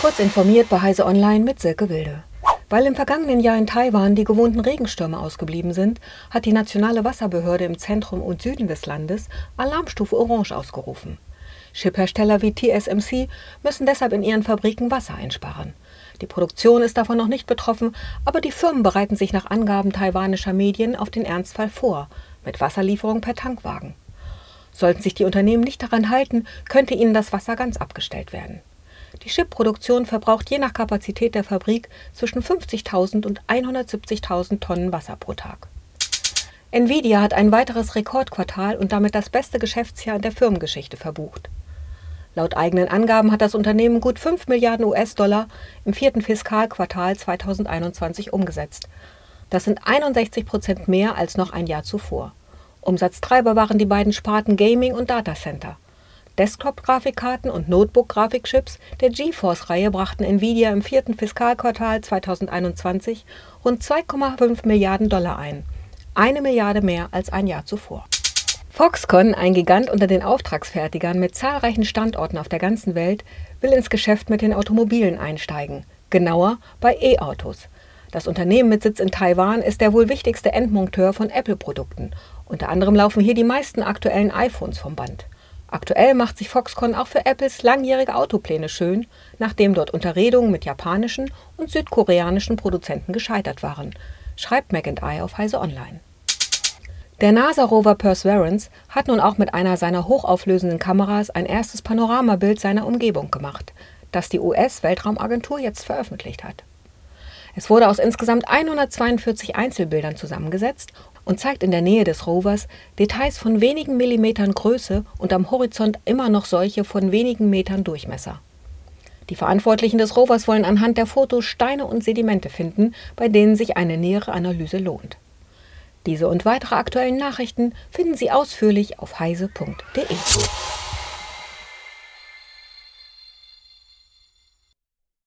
Kurz informiert bei Heise Online mit Silke Wilde. Weil im vergangenen Jahr in Taiwan die gewohnten Regenstürme ausgeblieben sind, hat die nationale Wasserbehörde im Zentrum und Süden des Landes Alarmstufe Orange ausgerufen. Chiphersteller wie TSMC müssen deshalb in ihren Fabriken Wasser einsparen. Die Produktion ist davon noch nicht betroffen, aber die Firmen bereiten sich nach Angaben taiwanischer Medien auf den Ernstfall vor, mit Wasserlieferung per Tankwagen. Sollten sich die Unternehmen nicht daran halten, könnte ihnen das Wasser ganz abgestellt werden. Die Chipproduktion verbraucht je nach Kapazität der Fabrik zwischen 50.000 und 170.000 Tonnen Wasser pro Tag. Nvidia hat ein weiteres Rekordquartal und damit das beste Geschäftsjahr in der Firmengeschichte verbucht. Laut eigenen Angaben hat das Unternehmen gut 5 Milliarden US-Dollar im vierten Fiskalquartal 2021 umgesetzt. Das sind 61 Prozent mehr als noch ein Jahr zuvor. Umsatztreiber waren die beiden Sparten Gaming und Datacenter. Desktop-Grafikkarten und Notebook-Grafikchips der GeForce-Reihe brachten Nvidia im vierten Fiskalquartal 2021 rund 2,5 Milliarden Dollar ein, eine Milliarde mehr als ein Jahr zuvor. Foxconn, ein Gigant unter den Auftragsfertigern mit zahlreichen Standorten auf der ganzen Welt, will ins Geschäft mit den Automobilen einsteigen, genauer bei E-Autos. Das Unternehmen mit Sitz in Taiwan ist der wohl wichtigste Endmonteur von Apple-Produkten. Unter anderem laufen hier die meisten aktuellen iPhones vom Band. Aktuell macht sich Foxconn auch für Apples langjährige Autopläne schön, nachdem dort Unterredungen mit japanischen und südkoreanischen Produzenten gescheitert waren, schreibt McIntyre auf Heise Online. Der NASA-Rover Perseverance hat nun auch mit einer seiner hochauflösenden Kameras ein erstes Panoramabild seiner Umgebung gemacht, das die US-Weltraumagentur jetzt veröffentlicht hat. Es wurde aus insgesamt 142 Einzelbildern zusammengesetzt und zeigt in der Nähe des Rovers Details von wenigen Millimetern Größe und am Horizont immer noch solche von wenigen Metern Durchmesser. Die Verantwortlichen des Rovers wollen anhand der Fotos Steine und Sedimente finden, bei denen sich eine nähere Analyse lohnt. Diese und weitere aktuellen Nachrichten finden Sie ausführlich auf heise.de.